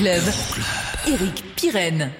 Euroclub. Eric Pirenne.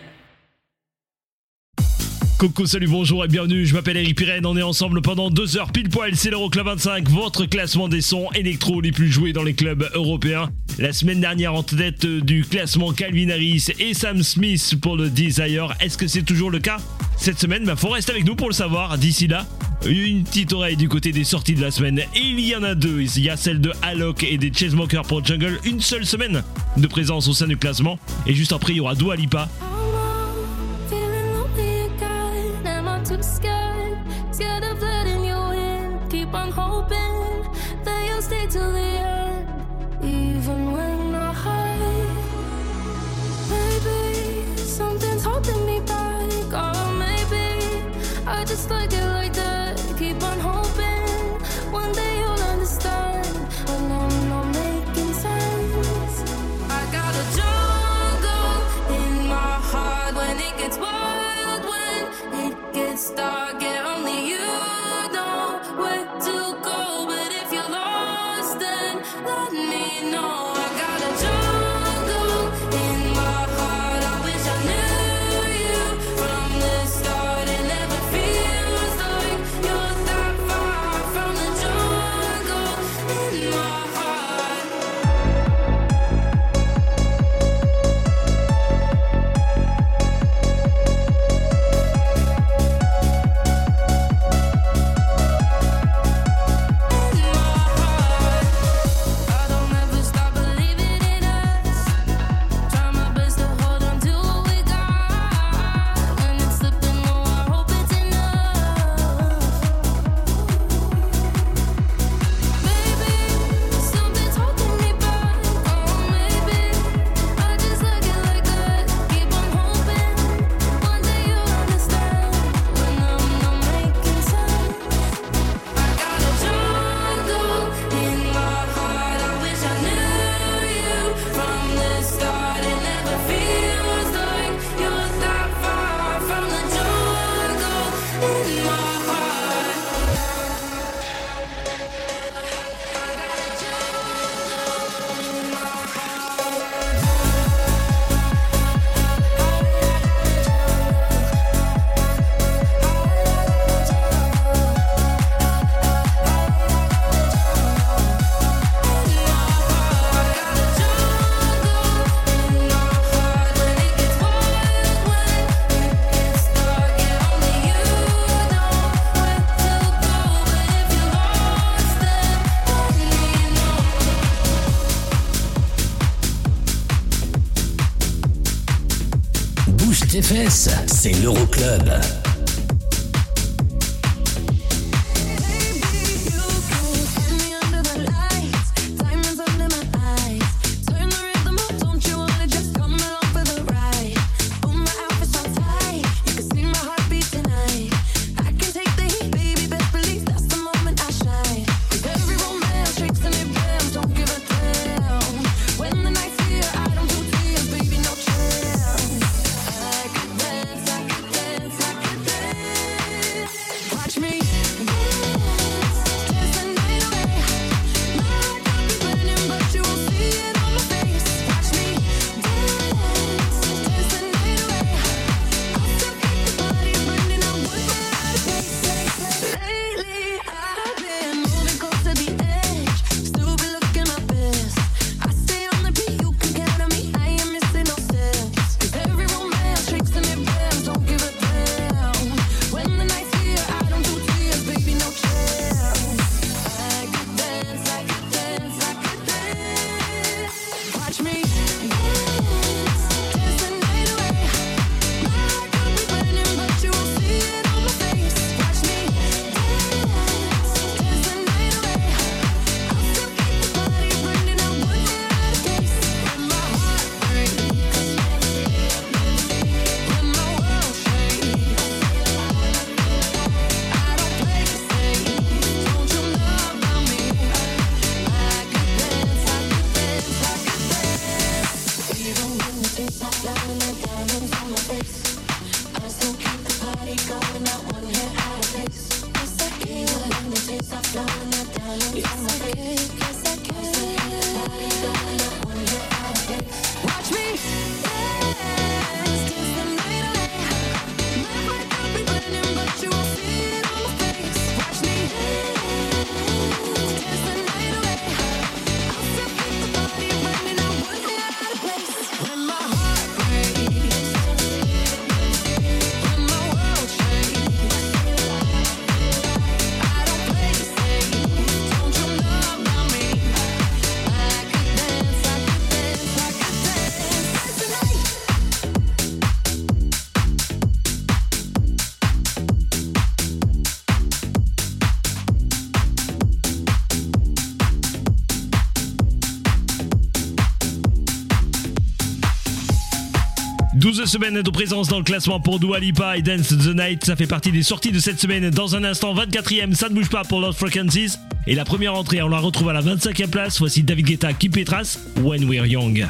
Coucou, salut, bonjour et bienvenue, je m'appelle Eric Pirenne, on est ensemble pendant deux heures. Pile poil, c'est l'Euroclub 25, votre classement des sons électro les plus joués dans les clubs européens. La semaine dernière en tête du classement Calvin Harris et Sam Smith pour le Desire, est-ce que c'est toujours le cas? Cette semaine, bah, faut rester avec nous pour le savoir, d'ici là, une petite oreille du côté des sorties de la semaine, et il y en a deux, il y a celle de Alok et des Chainsmokers pour Jungle, une seule semaine de présence au sein du classement, et juste après il y aura Dua Lipa? Scared of letting you in. Keep on hoping that you'll stay till the end. Fesses, c'est l'Euroclub. semaine de présence dans le classement pour Dua Lipa et Dance the Night. Ça fait partie des sorties de cette semaine. Dans un instant, 24ème, ça ne bouge pas pour Lost Frequencies. Et la première entrée, on la retrouve à la 25e place. Voici David Guetta qui pétrace When We're Young.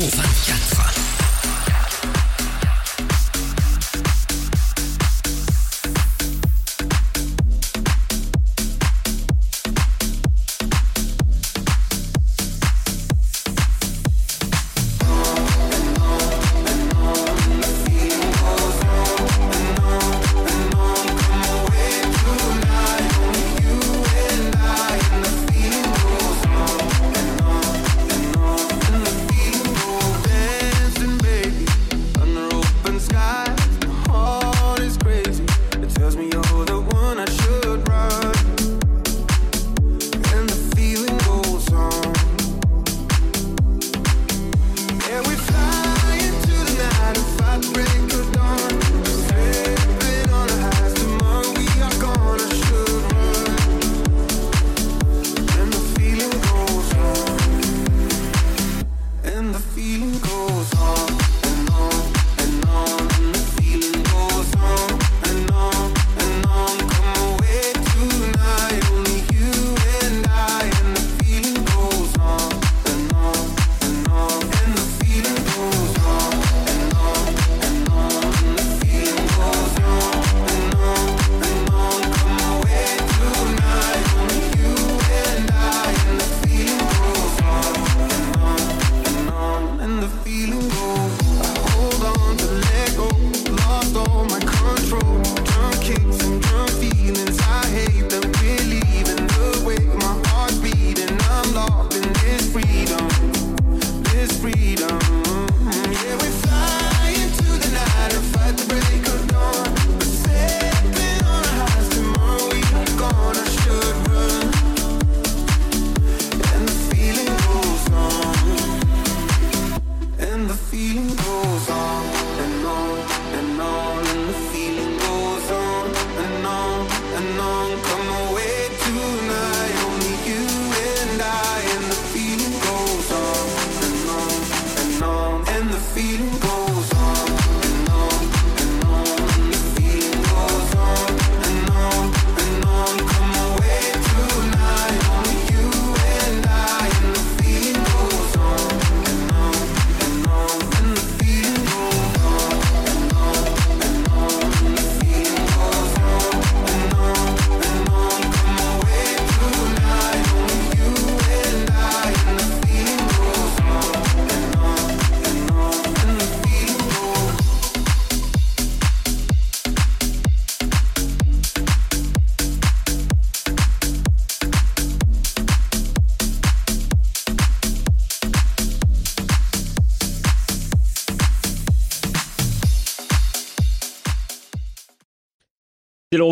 534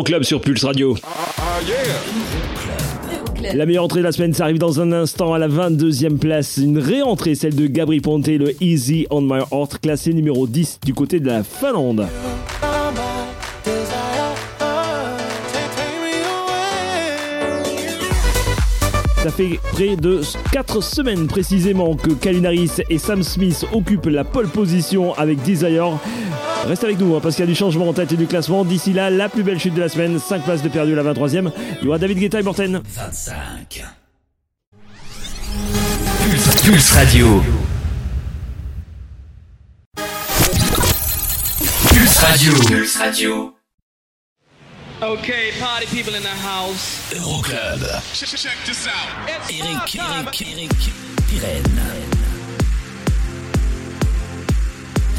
L'Euroclub sur Pulse Radio. La meilleure entrée de la semaine, ça arrive dans un instant à la 22e place. Une réentrée, celle de Gabri Ponte, le Easy on My Heart, classé numéro 10 du côté de la Finlande. Fait près de 4 semaines précisément que Kalinaris et Sam Smith occupent la pole position avec Desire. Reste avec nous hein, parce qu'il y a du changement en tête du classement. D'ici là, la plus belle chute de la semaine, 5 places de perdu à la 23e. Il y aura David Guetta et Morten. 25. Pulse, Pulse Radio. Pulse Radio. Pulse Radio. Okay, party people in the house. Euroclub. Check this out. It's Eric. Eric, Eric, Pirenne.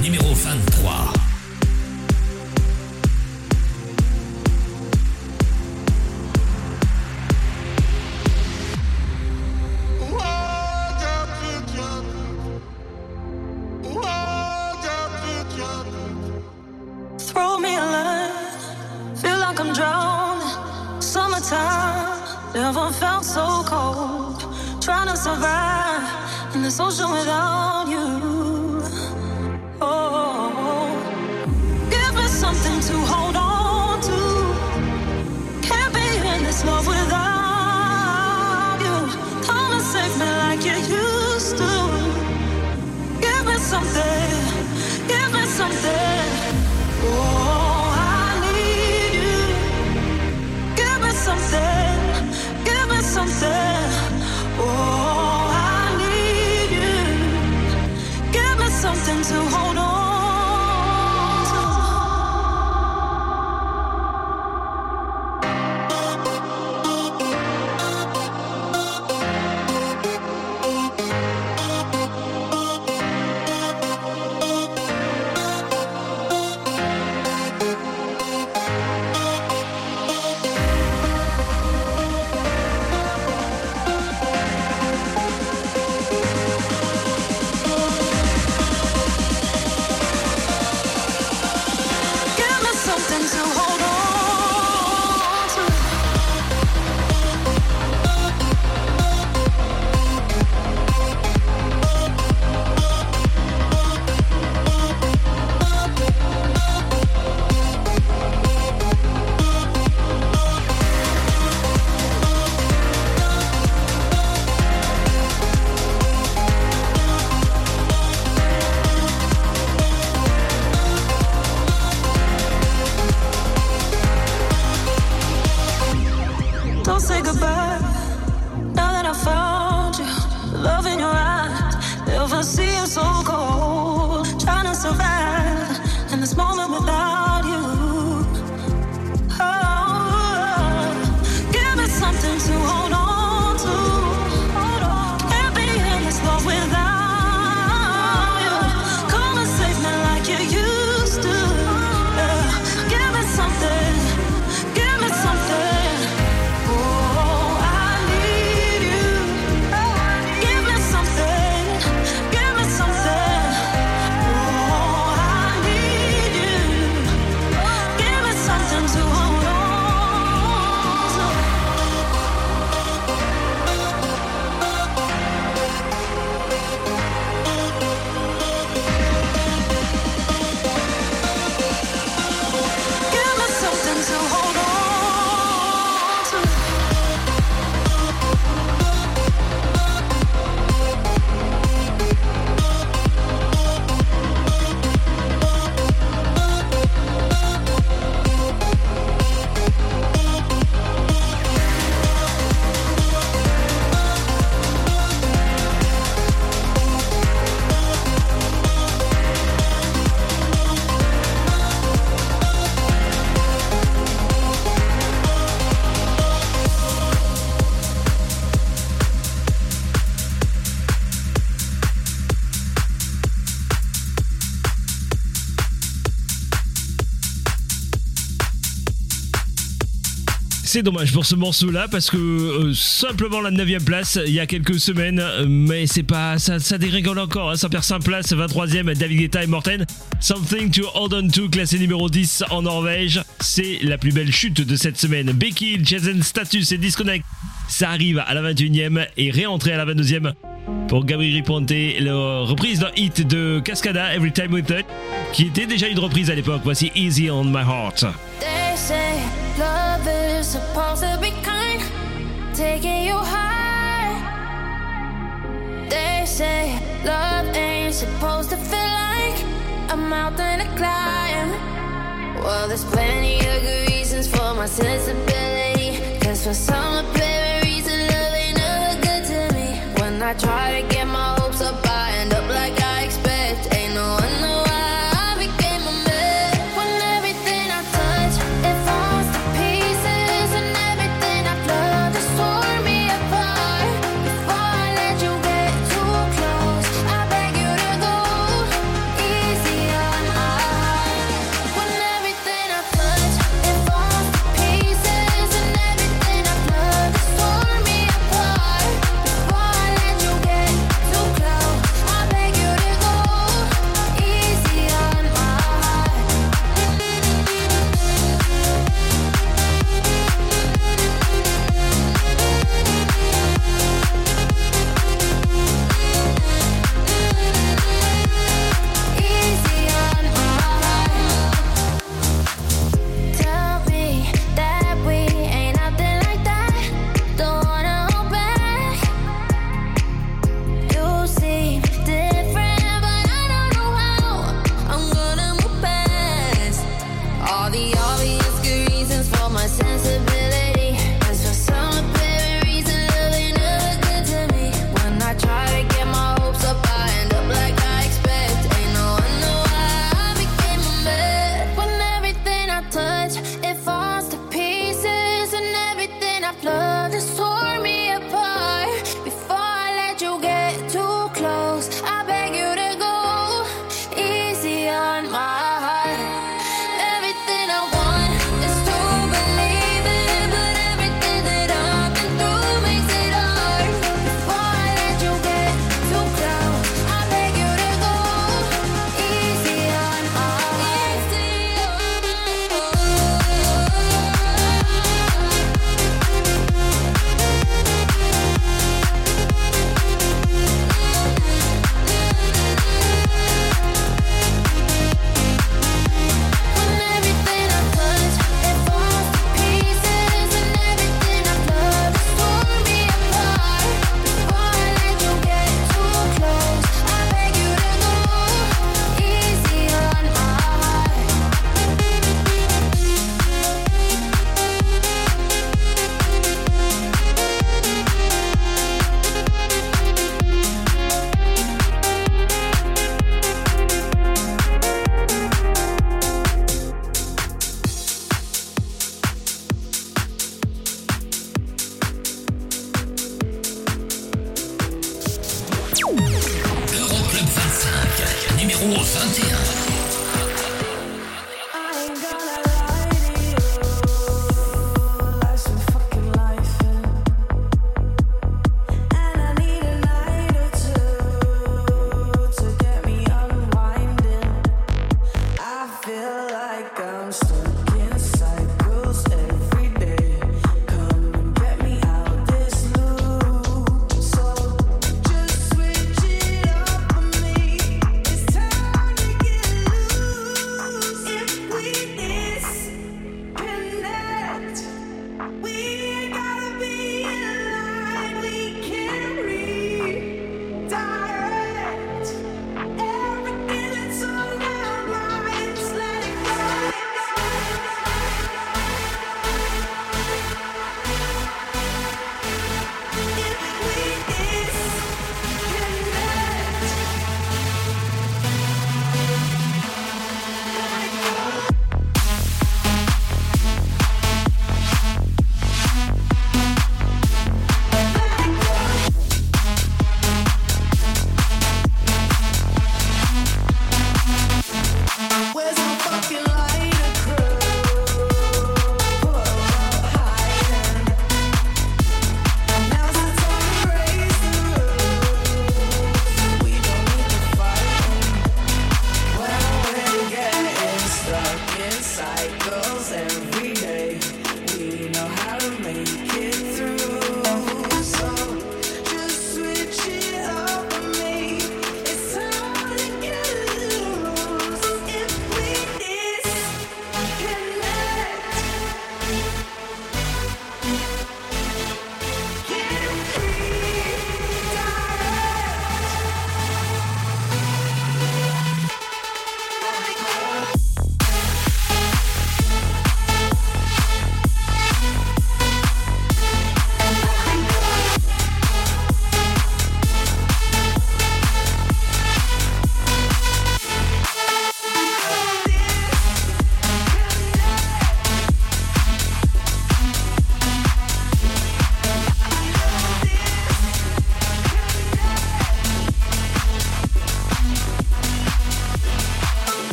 Numéro 23. Throw me a line, feel like I'm drowning. Summertime, never felt so cold. Trying to survive in this ocean without you. C'est dommage pour ce morceau-là parce que euh, simplement la 9 place il y a quelques semaines, euh, mais c'est pas ça, ça dérégole encore, hein, ça perd 5 places, 23e David Guetta et Morten. Something to hold on to, classé numéro 10 en Norvège. C'est la plus belle chute de cette semaine. Becky, Jason Status et Disconnect, ça arrive à la 21e et réentré à la 22e pour Gabriel Ponte, la reprise d'un hit de Cascada, Every Time We Touch, qui était déjà une reprise à l'époque. Voici Easy on My Heart. Love is supposed to be kind, taking you high. They say love ain't supposed to feel like a mountain to climb. Well, there's plenty of good reasons for my sensibility. Cause for some apparent reason, love ain't never good to me. When I try to get my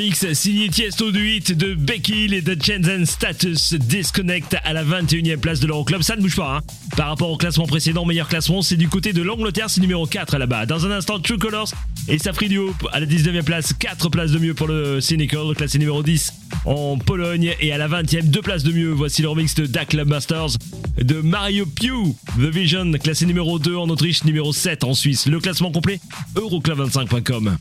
Remix signé Tiesto du hit de Becky et de Jensen Status Disconnect à la 21e place de l'Euroclub. Ça ne bouge pas. Hein. Par rapport au classement précédent, meilleur classement, c'est du côté de l'Angleterre, c'est numéro 4 là-bas. Dans un instant, True Colors et Safri Duo à la 19e place, 4 places de mieux pour le Cynical, classé numéro 10 en Pologne. Et à la 20e, 2 places de mieux. Voici le remix de Dak Club Masters de Mario Pew. The Vision, classé numéro 2 en Autriche, numéro 7 en Suisse. Le classement complet, euroclub25.com.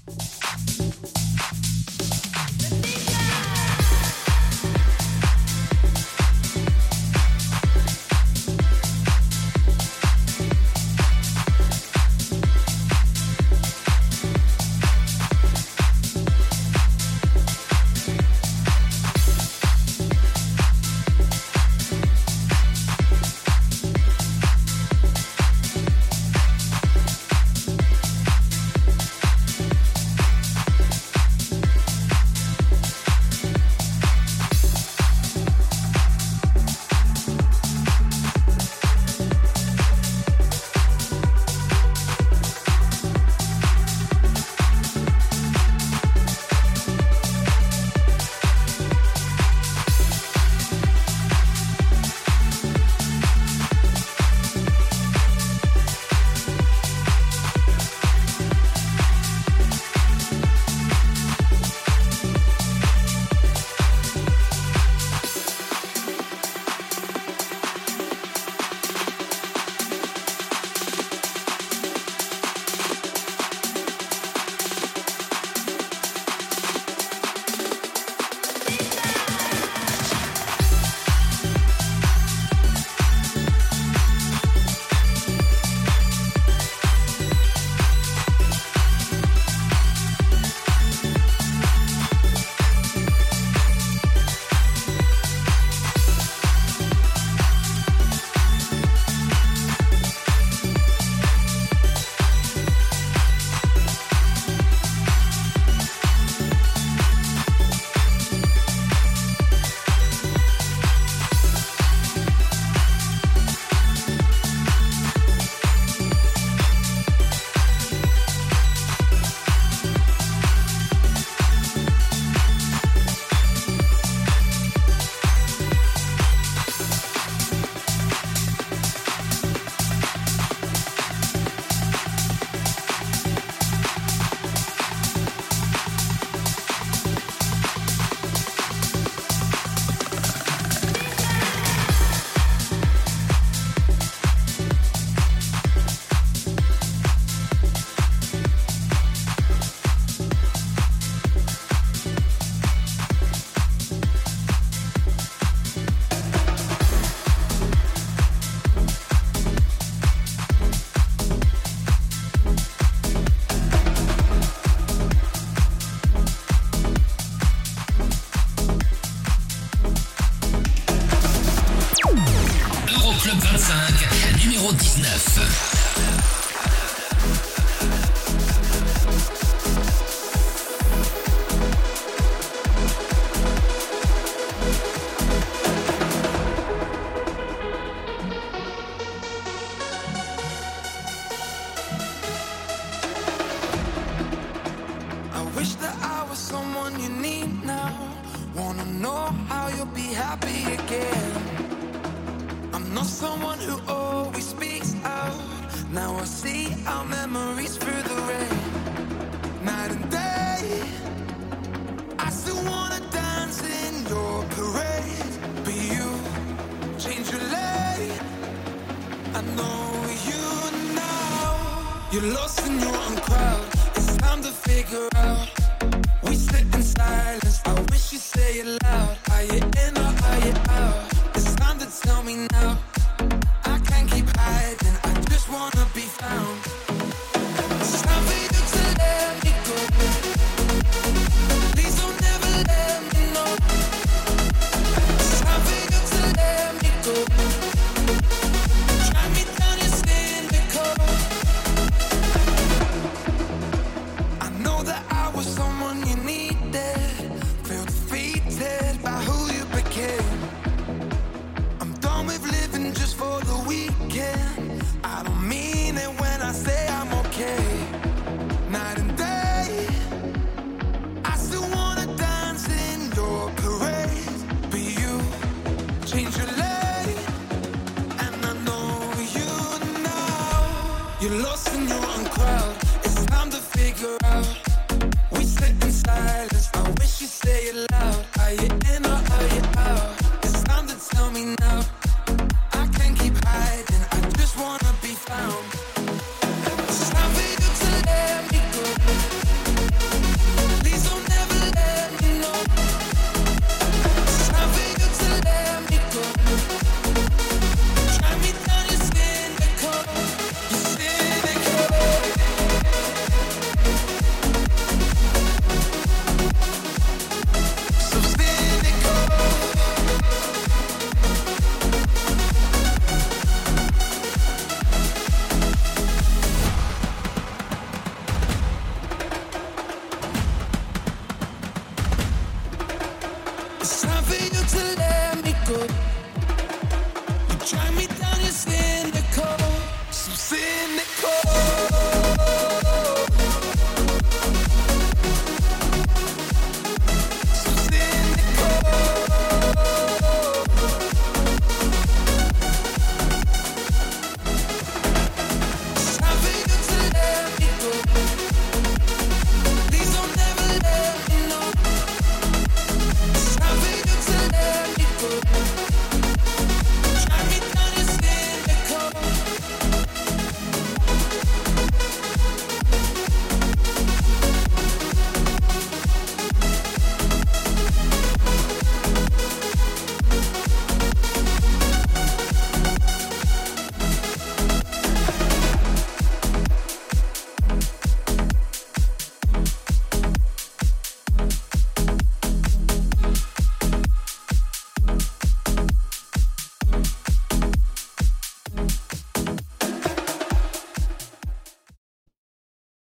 you'll be happy again. I'm not someone who always speaks out. Now I see our memories through the rain. Night and day, I still wanna dance in your parade. But you change your lay. I know you now. You're lost in your own crowd.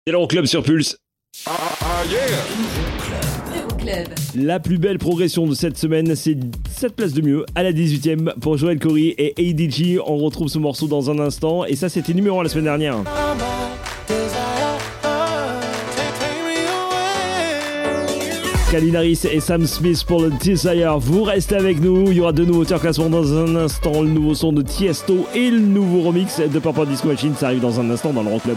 C'est l'Euroclub sur Pulse. La plus belle progression de cette semaine, c'est 7 places de mieux à la 18ème pour Joël Corey et ADG. On retrouve ce morceau dans un instant. Et ça, c'était numéro 1 la semaine dernière. Calvin Harris et Sam Smith pour le Desire. Vous restez avec nous. Il y aura deux nouveaux tiers classement dans un instant. Le nouveau son de Tiesto et le nouveau remix de Purple Disco Machine. Ça arrive dans un instant dans le Club.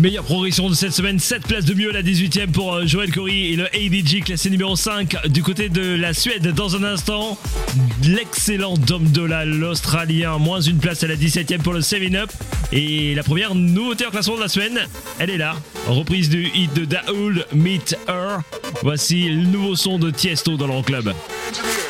Meilleure progression de cette semaine, 7 places de mieux à la 18ème pour euh, Joël Corey et le ADG classé numéro 5 du côté de la Suède. Dans un instant, l'excellent Dom Dola, l'Australien, moins une place à la 17ème pour le 7-Up. Et la première nouveauté en classement de la semaine, elle est là. Reprise du hit de Daoul, Meet Her. Voici le nouveau son de Tiesto dans l'Euroclub. Everybody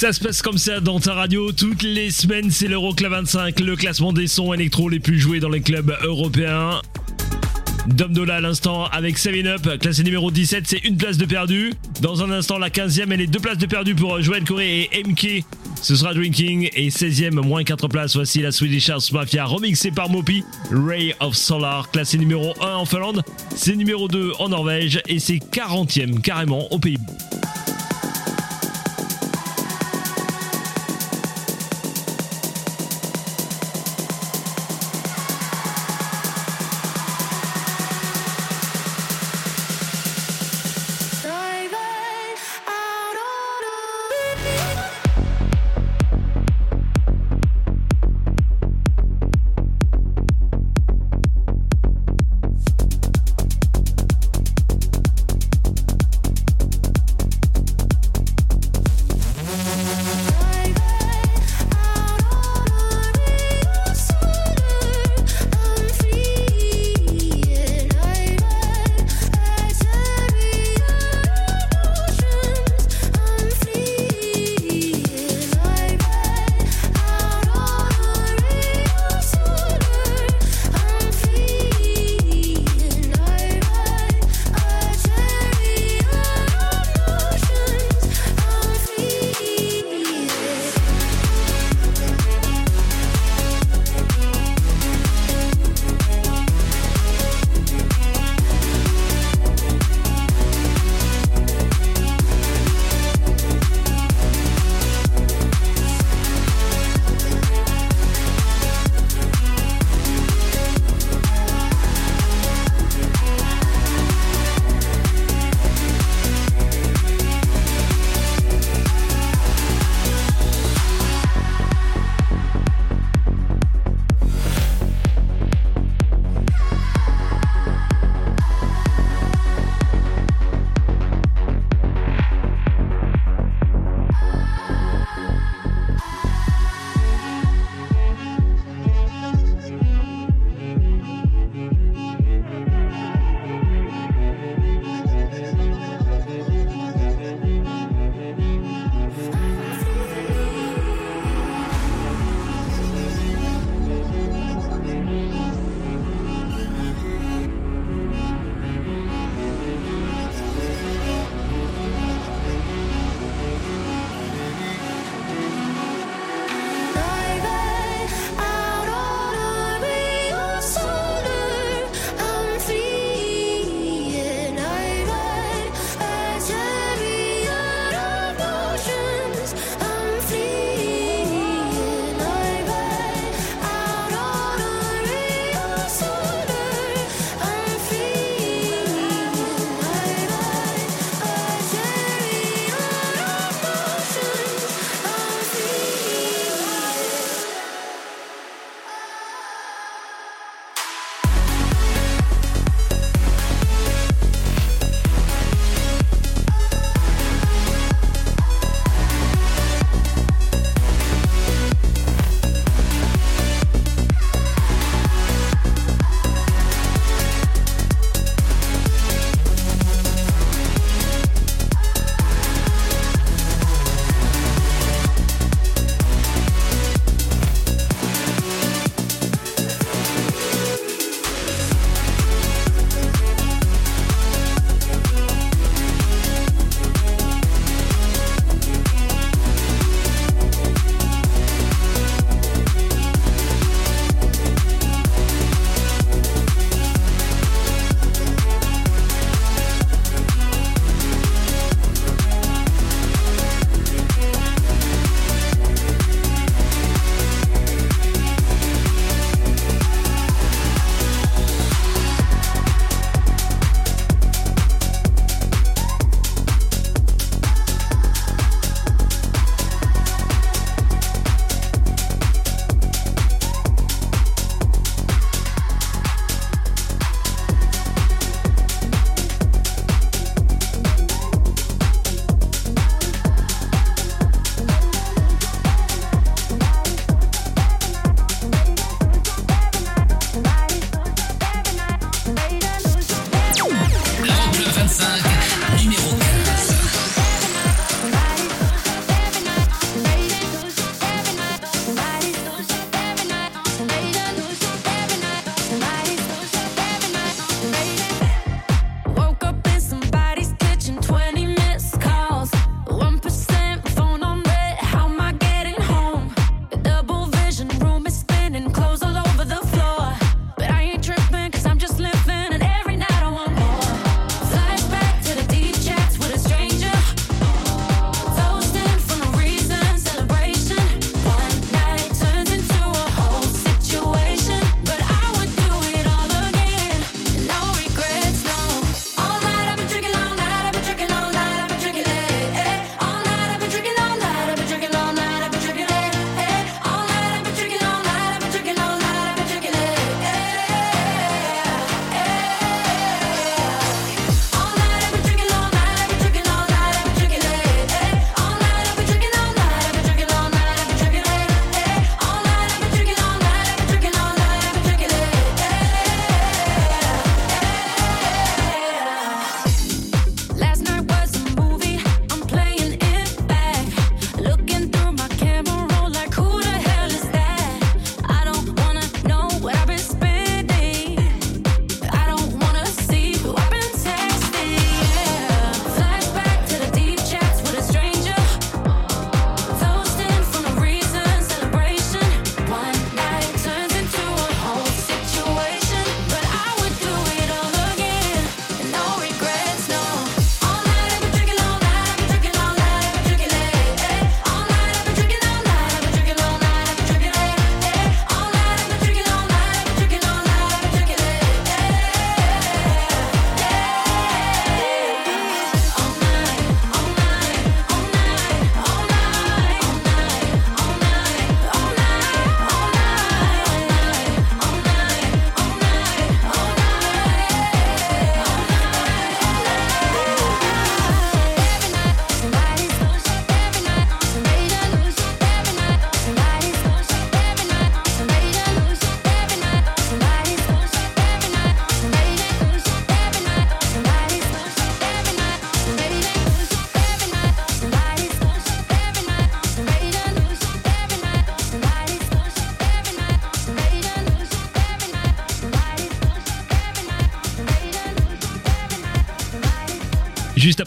Ça se passe comme ça dans ta radio. Toutes les semaines, c'est l'Euroclub 25, le classement des sons électro les plus joués dans les clubs européens. Dom Dola à l'instant avec 7 Up, classé numéro 17, c'est une place de perdu. Dans un instant, la 15e et les deux places de perdu pour Joël Corée et MK. Ce sera Drinking et 16e, moins 4 places. Voici la Swedish House Mafia remixée par Mopi. Ray of Solar, classé numéro 1 en Finlande. C'est numéro 2 en Norvège et c'est 40e carrément au Pays-Bas.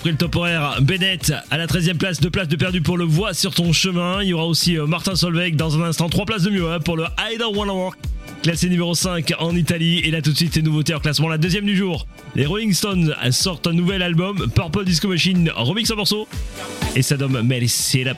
après le top horaire, Bennett à la 13e place, deux places de perdu pour le Voix sur ton chemin. Il y aura aussi euh, Martin Solveig dans un instant, trois places de mieux hein, pour le I Don't Wanna Walk. Classé numéro 5 en Italie et là tout de suite les nouveautés en classement la deuxième du jour. Les Rolling Stones sortent un nouvel album Purple Disco Machine remix en morceaux et ça donne Mary Up.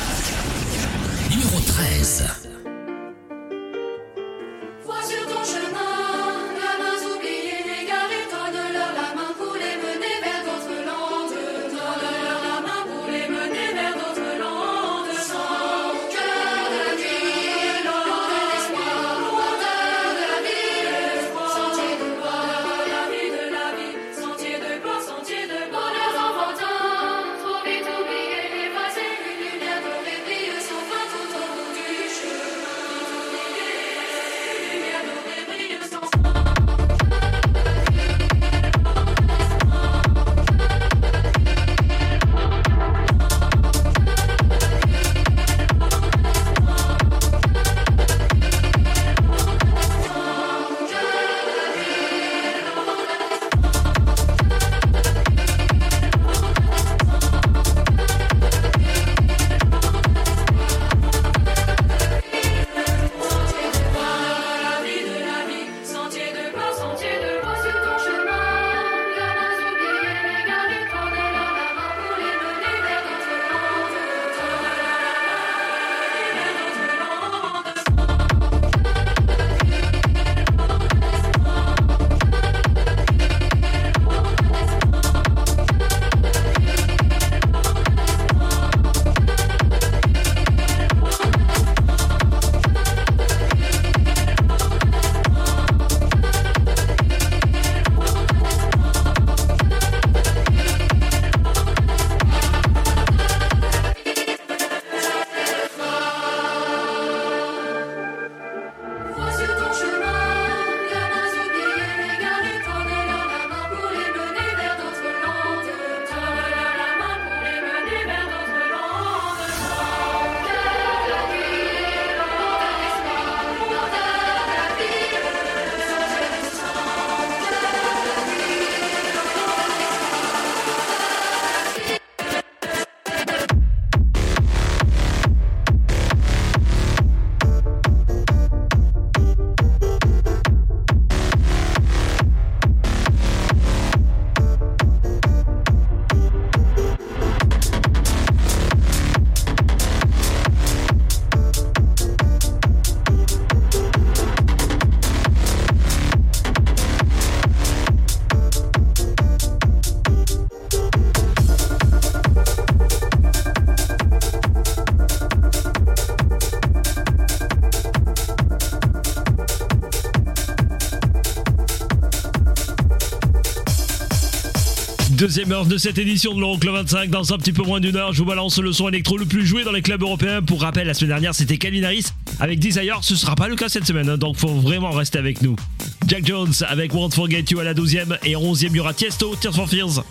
deuxième heure de cette édition de l'Eurocle 25. Dans un petit peu moins d'une heure, je vous balance le son électro le plus joué dans les clubs européens. Pour rappel, la semaine dernière, c'était Calvin Harris avec Desire. Ce sera pas le cas cette semaine, hein. donc faut vraiment rester avec nous. Jack Jones avec Won't Forget You à la 12e et 11e, il y aura Tiesto, Tears for Fears.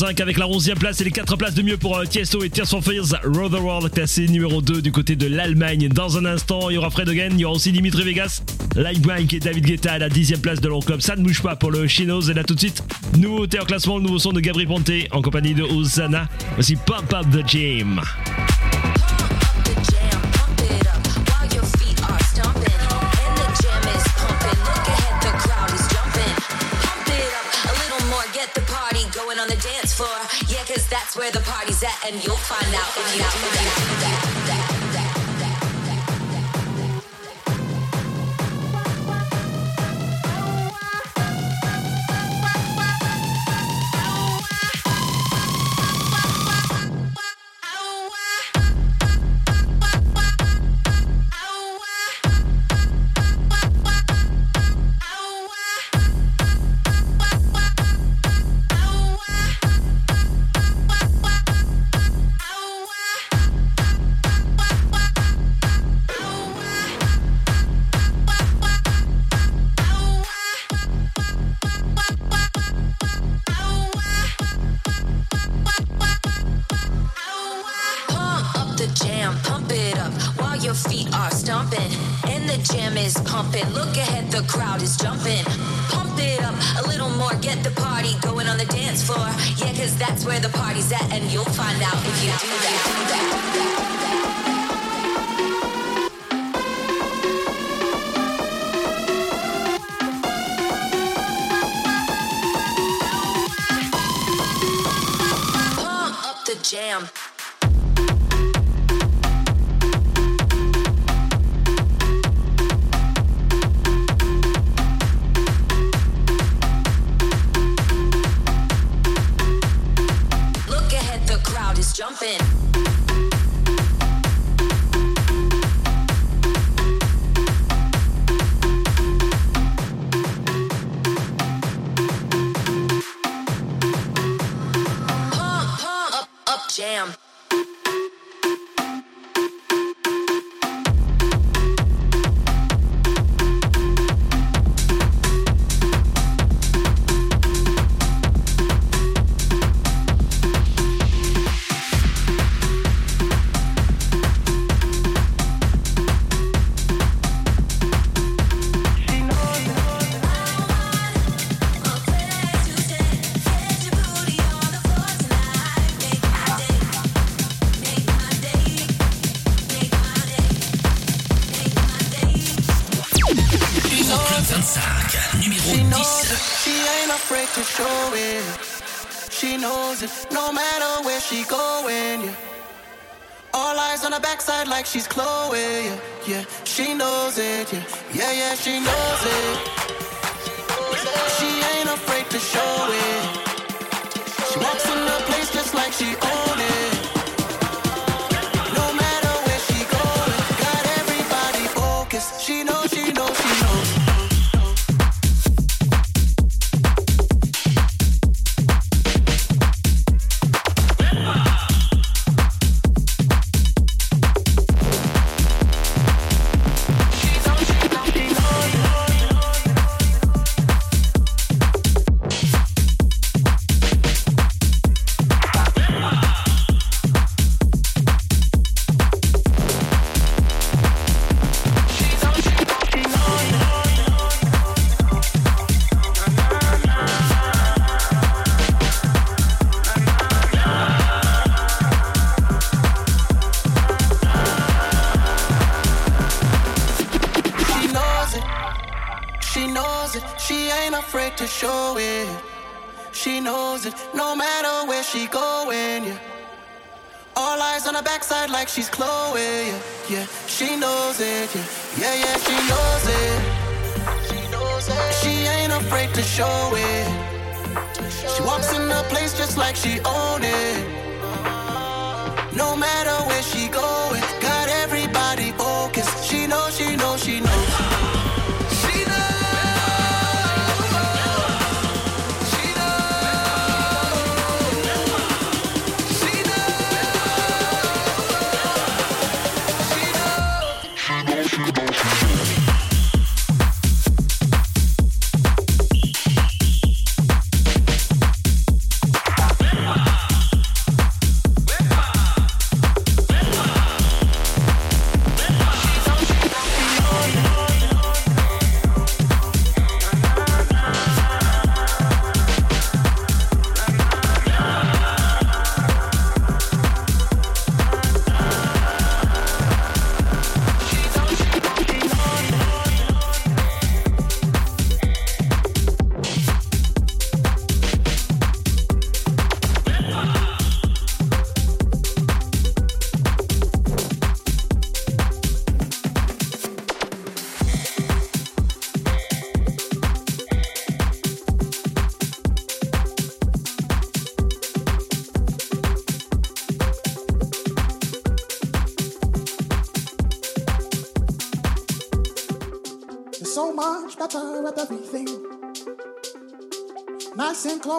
L'Euroclub 25 avec la 11e place et les 4 places de mieux pour euh, Tiesto et Tears for Fears. Road the World classé numéro 2 du côté de l'Allemagne. Dans un instant, il y aura Fred Again, il y aura aussi Dimitri Vegas, Mike et David Guetta à la 10e place de l'Euroclub. Ça ne bouge pas pour le Chinos. Et là tout de suite, nouveauté en classement, le nouveau son de Gabri Ponte en compagnie de Hosanna. Aussi Pump Up the Gym. And you'll find out if you do that. Where she going, yeah. All eyes on her backside like she's Chloe, yeah. Yeah, she knows it, yeah. Yeah, yeah, she knows it. She ain't afraid to show it. She walks in the place just like she own it.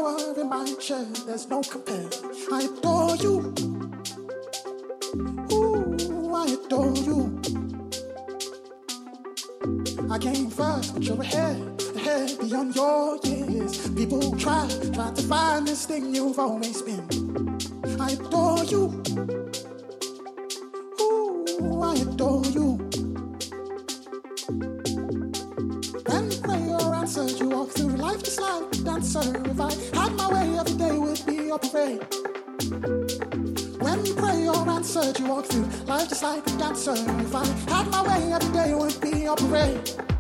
Clover in my chair, there's no compare. I adore you. Ooh, I adore you. I came first, but you're ahead, ahead beyond your years. People try, try to find this thing you've always been. I adore you. Ooh, I adore you. Then When prayer answered, you walk through life just like a dancer. You walk through life just like a dancer. If I had my way, every day would be a parade.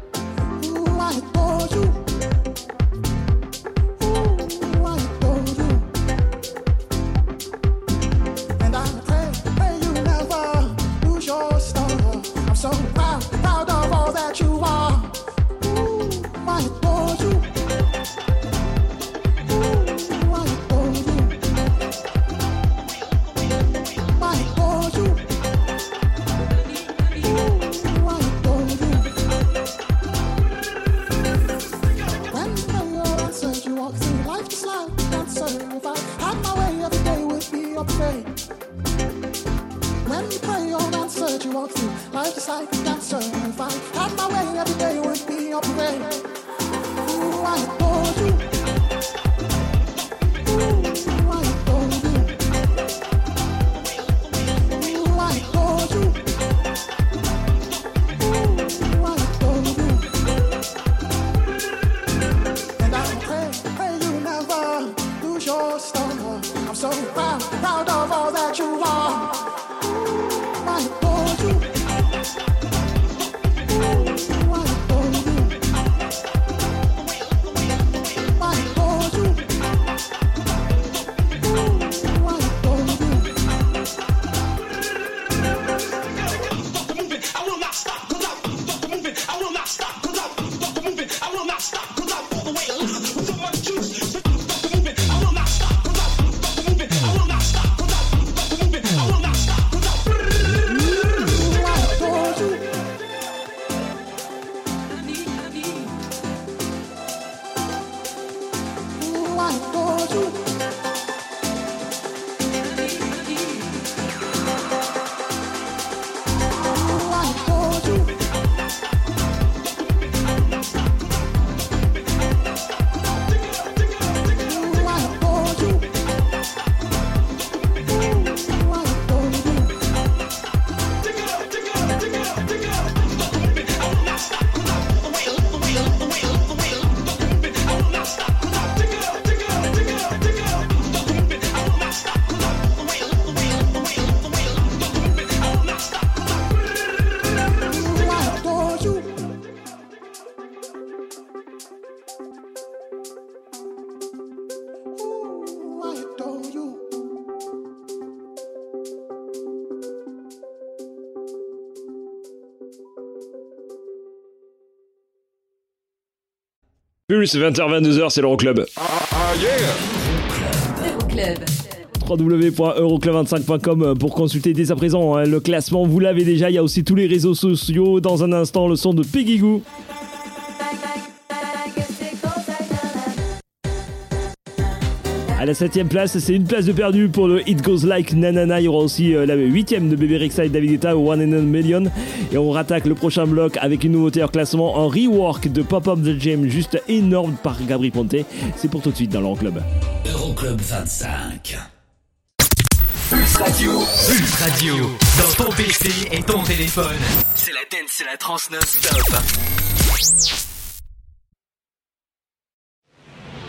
Pulse, 20h-22h, c'est l'Euroclub. Euroclub. www.euroclub25.com pour consulter dès à présent hein, le classement. Vous l'avez déjà, il y a aussi tous les réseaux sociaux. Dans un instant, le son de Peggy Goo. La 7ème place, c'est une place de perdu pour le It Goes Like Nanana. Il y aura aussi euh, la 8ème de Bébé Rexha et David Guetta, One in a Million. Et on rattaque le prochain bloc avec une nouveauté en classement, un rework de Pop Up the Jam, juste énorme par Gabri Ponte. C'est pour tout de suite dans l'Euroclub. Euroclub 25. Pulse Radio. Pulse Radio. Dans ton PC et ton téléphone. C'est la dance, c'est la trans non-stop.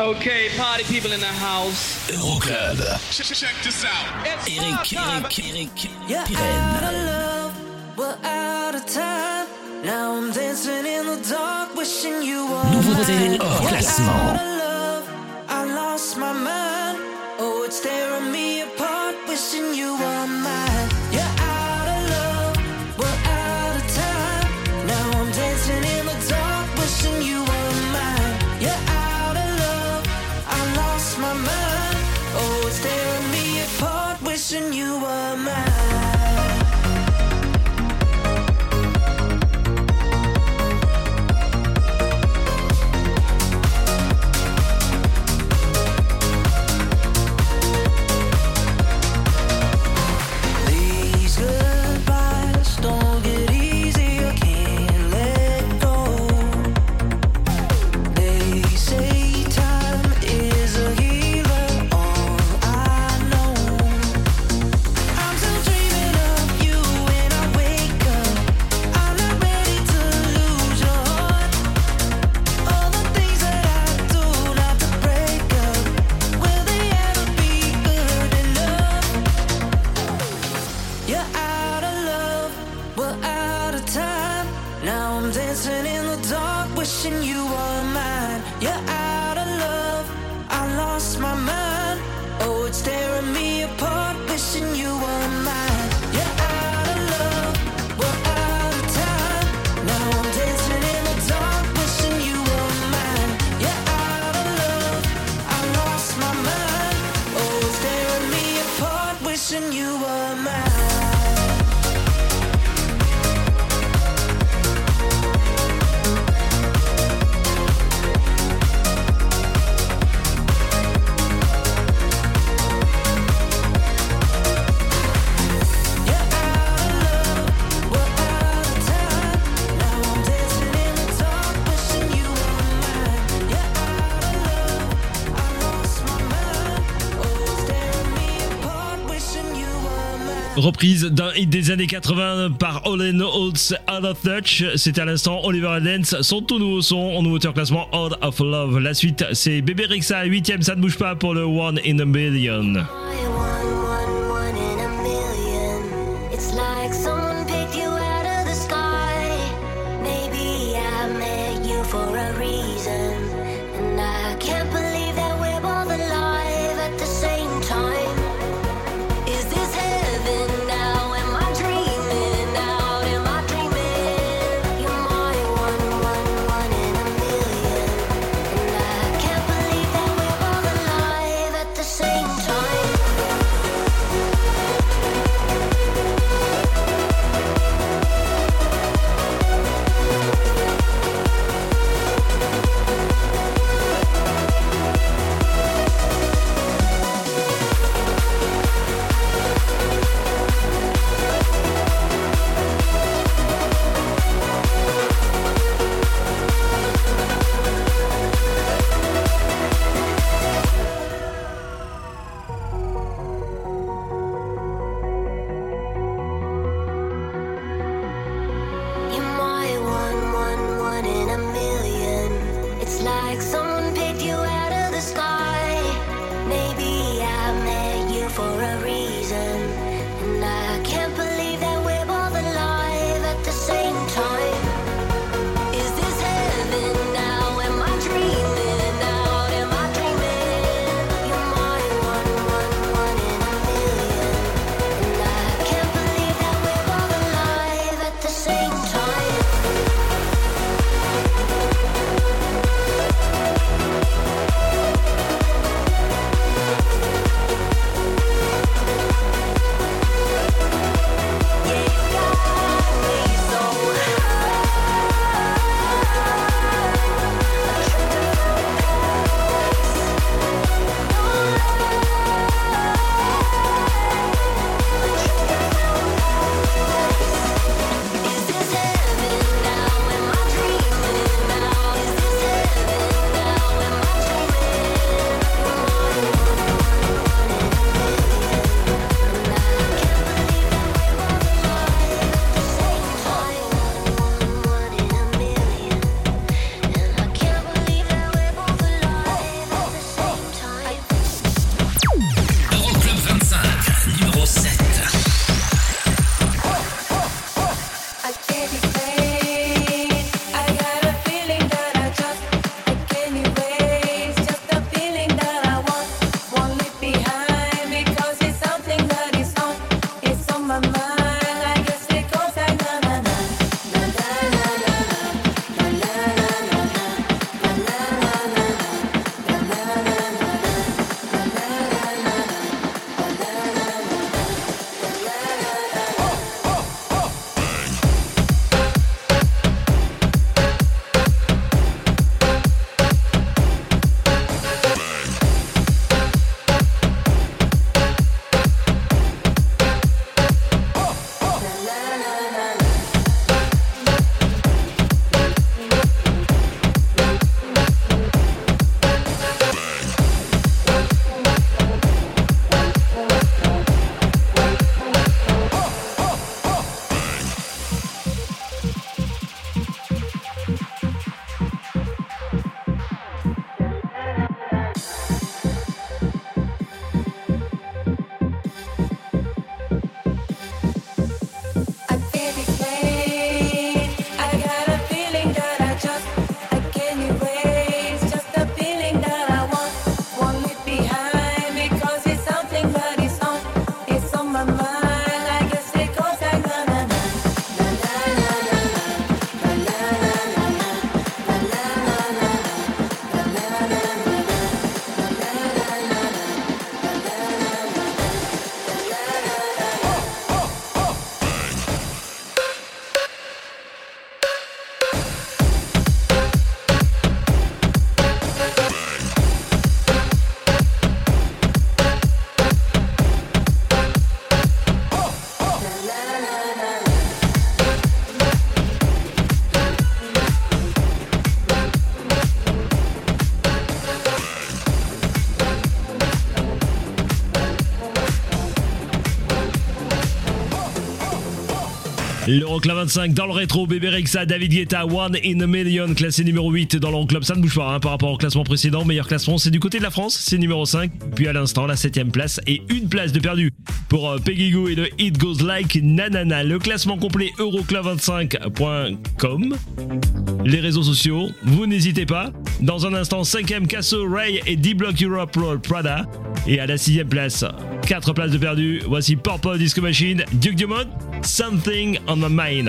Okay, party people in the house. Euroclub. Check this out. Eric, Eric, Eric, You're out Pirenne. of love, we're out of time. Now I'm dancing in the dark, wishing you were Nouveauté mine. hors You're classement. out of love, I lost my mind. Oh, it's tearing me apart, wishing you were mine. reprise d'un hit des années 80 par Olen Holtz Out of Touch. C'était à l'instant Oliver Dance, son tout nouveau son en nouveauté classement Out of Love. La suite, c'est Bébé Rexa, 8ème, ça ne bouge pas pour le One in a Million. L'Euroclub 25 dans le rétro, Bébé Rexa, David Guetta, One in a Million, classé numéro 8 dans l'Euroclub. Ça ne bouge pas hein, par rapport au classement précédent. Meilleur classement, c'est du côté de la France, c'est numéro 5. Puis à l'instant, la 7ème place et une place de perdu pour euh, Peggy Goo et le It Goes Like Nanana. Le classement complet euroclub25.com. Les réseaux sociaux, vous n'hésitez pas. Dans un instant, 5ème Casso, Ray et D-Block Europe Roll Prada. Et à la 6ème place, 4 places de perdu. Voici Purple Disco Machine, Duke Dumont, Something on my mind.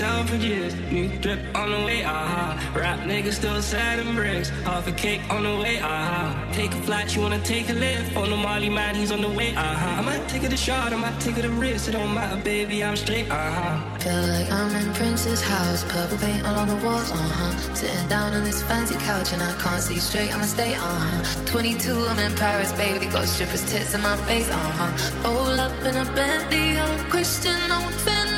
Out for years. New drip on the way, aha. Rap niggas still sad and bricks. Half a cake on the way, aha. Take a flight, you wanna take a lift. On the Molly man, he's on the way, aha. I might take it a shot, I might take it a risk. It don't matter, baby, I'm straight, aha. Feel like I'm in Prince's house, purple paint all on the walls, uh huh. Sitting down on this fancy couch and I can't see straight, I'ma stay, uh huh. 22, I'm in Paris, baby, got strippers' tits in my face, uh huh. Roll up in a Bentley, I'm Christian, I'm Bentley,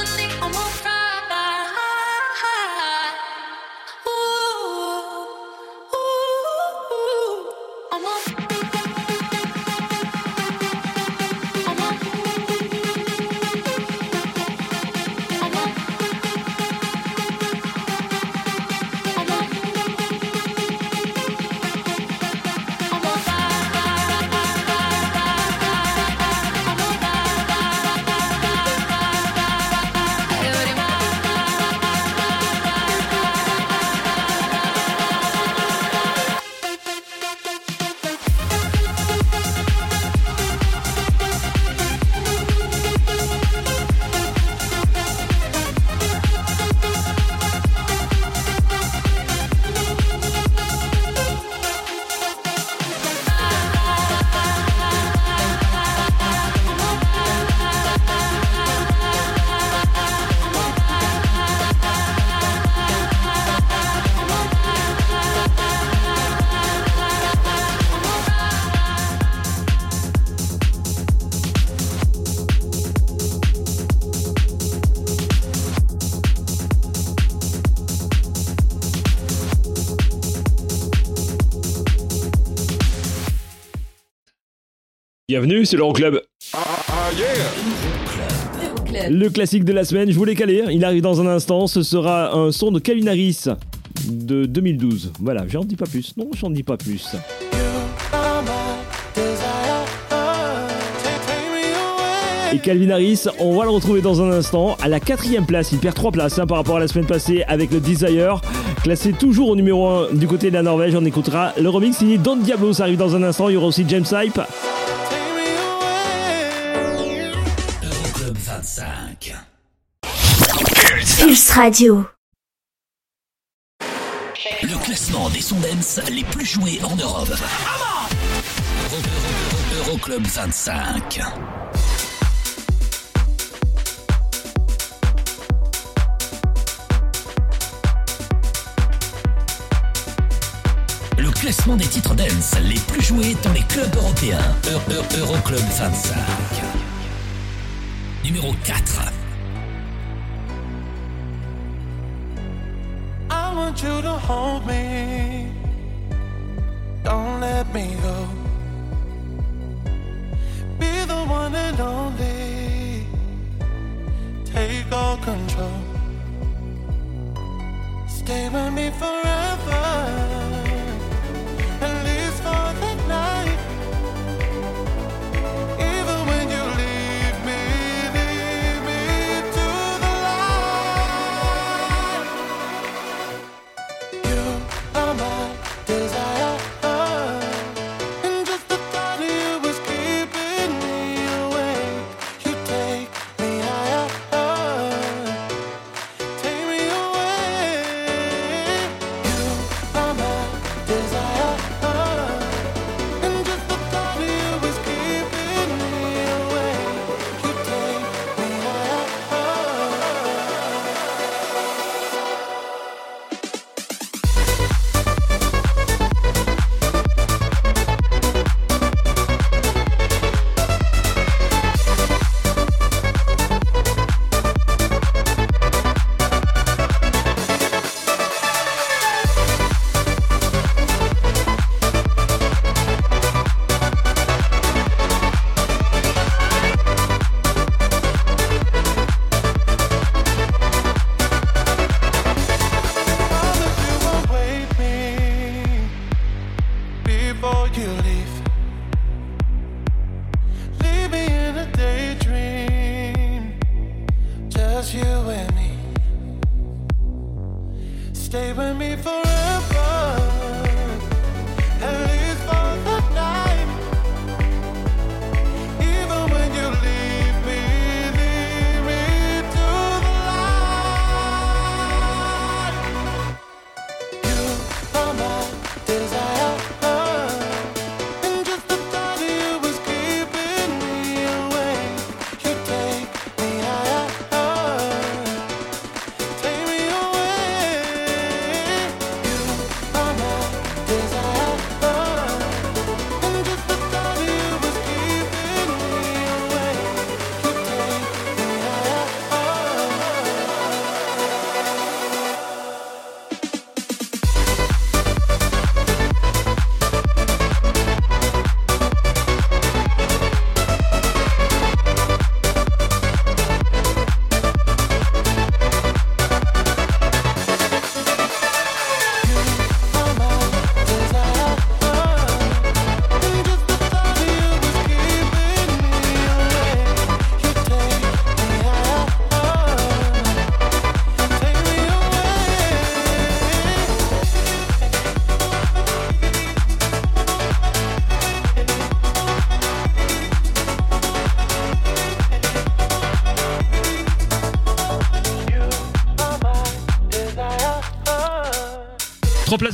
Bienvenue, c'est l'Euroclub. Le classique de la semaine, je voulais caler, il arrive dans un instant, ce sera un son de Calvin Harris de 2012. Voilà, j'en dis pas plus. Non, j'en dis pas plus. Et Calvin Harris, on va le retrouver dans un instant à la quatrième place. Il perd trois places hein, par rapport à la semaine passée avec le Desire, classé toujours au numéro 1 du côté de la Norvège. On écoutera le remix signé Don Diablo. Ça arrive dans un instant. Il y aura aussi James Hype. 25. Pulse Radio. Le classement des sons dance les plus joués en Europe. Euro- Euro- Euroclub 25. Le classement des titres dance les plus joués dans les clubs européens. Eu- Eu- Euroclub 25. Numéro 4. I want you to hold me. Don't let me go. Be the one and only. Take all control. Stay with me forever.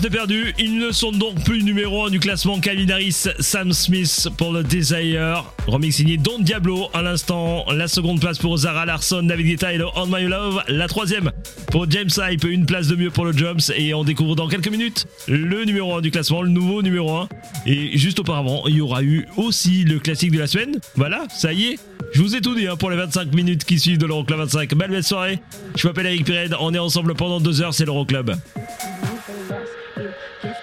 De perdu. Ils ne sont donc plus numéro 1 du classement Calvin Harris, Sam Smith pour le Desire. Remix signé Don Diablo à l'instant. La seconde place pour Zara Larson, David Guetta et On My Love. La troisième pour James Hype, une place de mieux pour le Jumps. Et on découvre dans quelques minutes le numéro 1 du classement, le nouveau numéro 1. Et juste auparavant, il y aura eu aussi le classique de la semaine. Voilà, ça y est. Je vous ai tout dit hein, pour les 25 minutes qui suivent de l'Euroclub 25. Belle belle soirée. Je m'appelle Eric Pirenne. On est ensemble pendant deux heures. C'est l'Euroclub.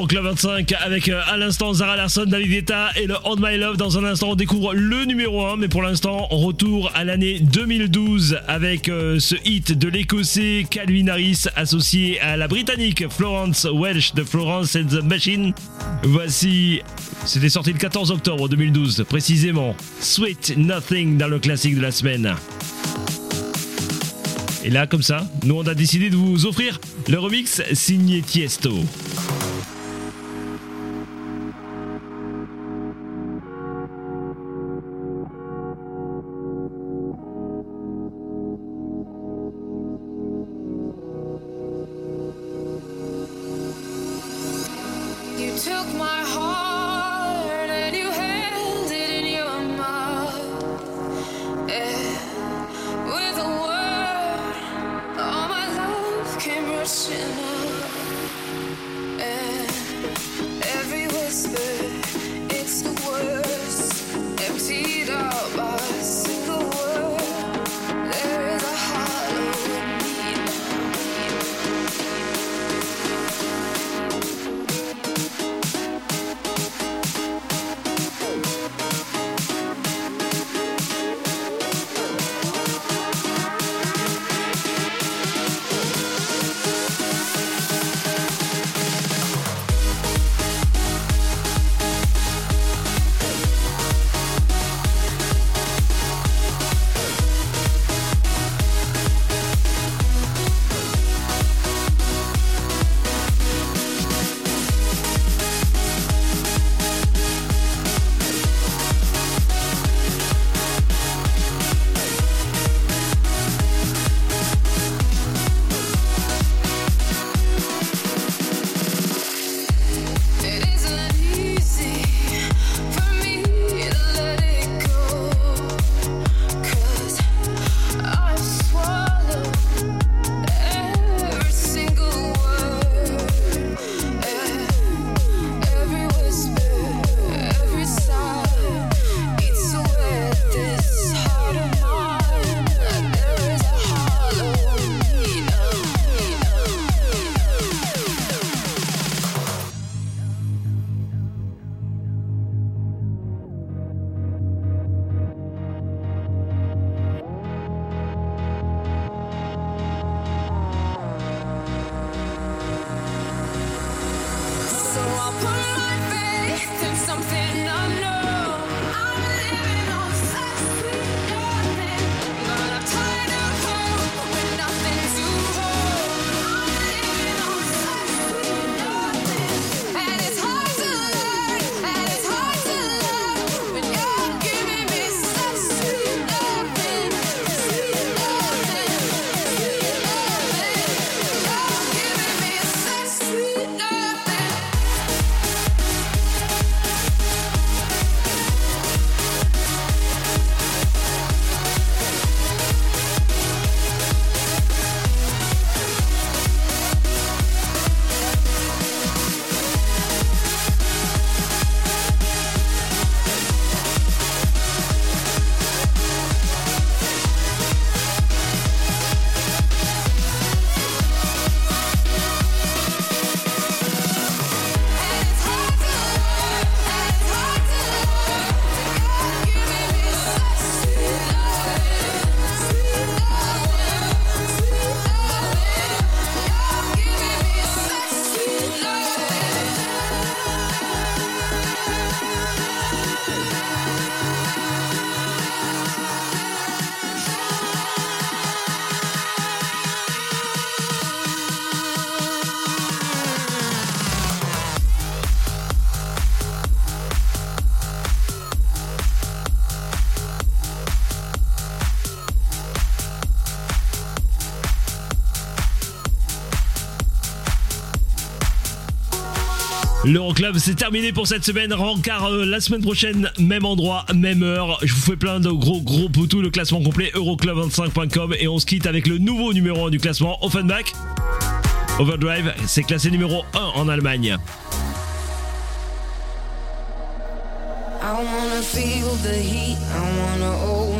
dans Club 25 avec euh, à l'instant Zara Larson, David Guetta et le On My Love. Dans un instant, on découvre le numéro 1, mais pour l'instant, retour à l'année 2012 avec euh, ce hit de l'écossais Calvin Harris associé à la britannique Florence Welsh de Florence and the Machine. Voici, c'était sorti le 14 octobre 2012, précisément Sweet Nothing dans le classique de la semaine. Et là, comme ça, nous on a décidé de vous offrir le remix signé Tiesto. took my heart. L'Euroclub, c'est terminé pour cette semaine. Rencard euh, la semaine prochaine, même endroit, même heure. Je vous fais plein de gros gros poutous. Le classement complet, euroclub25.com. Et on se quitte avec le nouveau numéro 1 du classement, Offenbach. Overdrive, c'est classé numéro 1 en Allemagne. I feel the heat, I